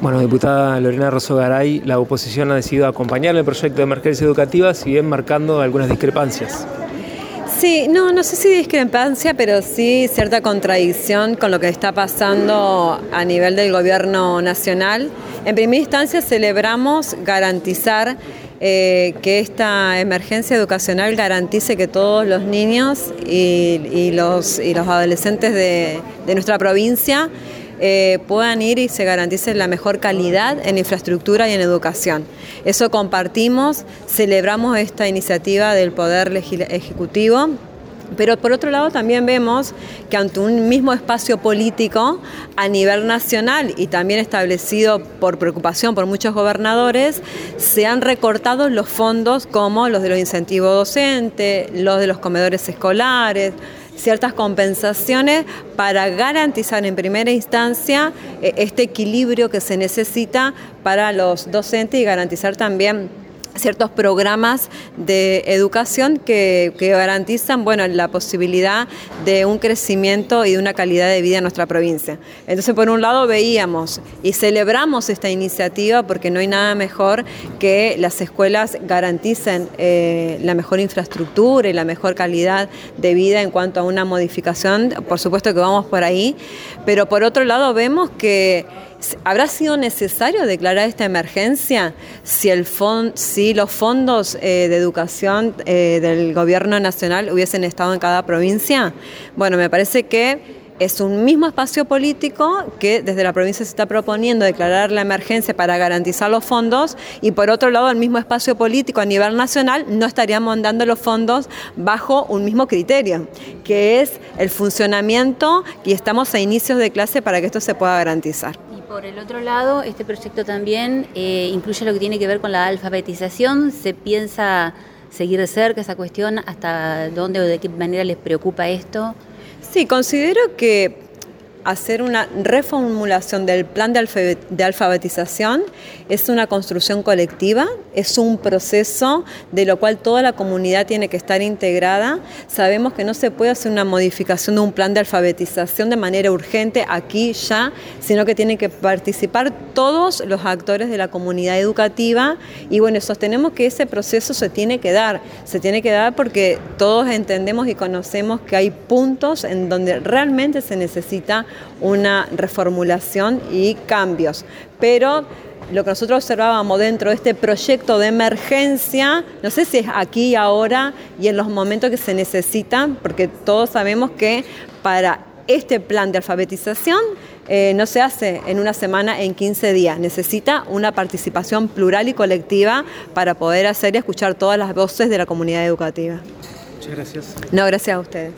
Bueno, diputada Lorena Rosso Garay, la oposición ha decidido acompañar el proyecto de emergencia educativa, si bien marcando algunas discrepancias. Sí, no, no sé si discrepancia, pero sí cierta contradicción con lo que está pasando a nivel del gobierno nacional. En primera instancia celebramos garantizar eh, que esta emergencia educacional garantice que todos los niños y, los, adolescentes de nuestra provincia eh, puedan ir y se garantice la mejor calidad en infraestructura y en educación. Eso compartimos, celebramos esta iniciativa del Poder Ejecutivo pero por otro lado también vemos que ante un mismo espacio político a nivel nacional y también establecido por preocupación por muchos gobernadores, se han recortado los fondos como los de los incentivos docentes, los de los comedores escolares, ciertas compensaciones para garantizar en primera instancia eh, este equilibrio que se necesita para los docentes y garantizar también ciertos programas de educación que, garantizan bueno, la posibilidad de un crecimiento y de una calidad de vida en nuestra provincia. Entonces, por un lado, veíamos y celebramos esta iniciativa porque no hay nada mejor que las escuelas garanticen eh, la mejor infraestructura y la mejor calidad de vida en cuanto a una modificación. Por supuesto que vamos por ahí, pero por otro lado vemos que ¿Habrá sido necesario declarar esta emergencia si, el si los fondos eh, de educación eh, del gobierno nacional hubiesen estado en cada provincia? Bueno, me parece que es un mismo espacio político que desde la provincia se está proponiendo declarar la emergencia para garantizar los fondos y por otro lado el mismo espacio político a nivel nacional no estaríamos dando los fondos bajo un mismo criterio, que es el funcionamiento y estamos a inicios de clase para que esto se pueda garantizar. Por el otro lado, este proyecto también eh, incluye lo que tiene que ver con la alfabetización. ¿Se piensa seguir de cerca esa cuestión? ¿Hasta dónde o de qué manera les preocupa esto? Sí, considero que hacer una reformulación del plan de alfabetización. Es una construcción colectiva, es un proceso de lo cual toda la comunidad tiene que estar integrada. Sabemos que no se puede hacer una modificación de un plan de alfabetización de manera urgente aquí ya, sino que tienen que participar todos los actores de la comunidad educativa. Y bueno, sostenemos que ese proceso se tiene que dar, se tiene que dar porque todos entendemos y conocemos que hay puntos en donde realmente se necesita una reformulación y cambios. Pero lo que nosotros observábamos dentro de este proyecto de emergencia, no sé si es aquí y ahora y en los momentos que se necesitan, porque todos sabemos que para este plan de alfabetización eh, no se hace en una semana, en 15 días. Necesita una participación plural y colectiva para poder hacer y escuchar todas las voces de la comunidad educativa. Muchas gracias. No, gracias a ustedes.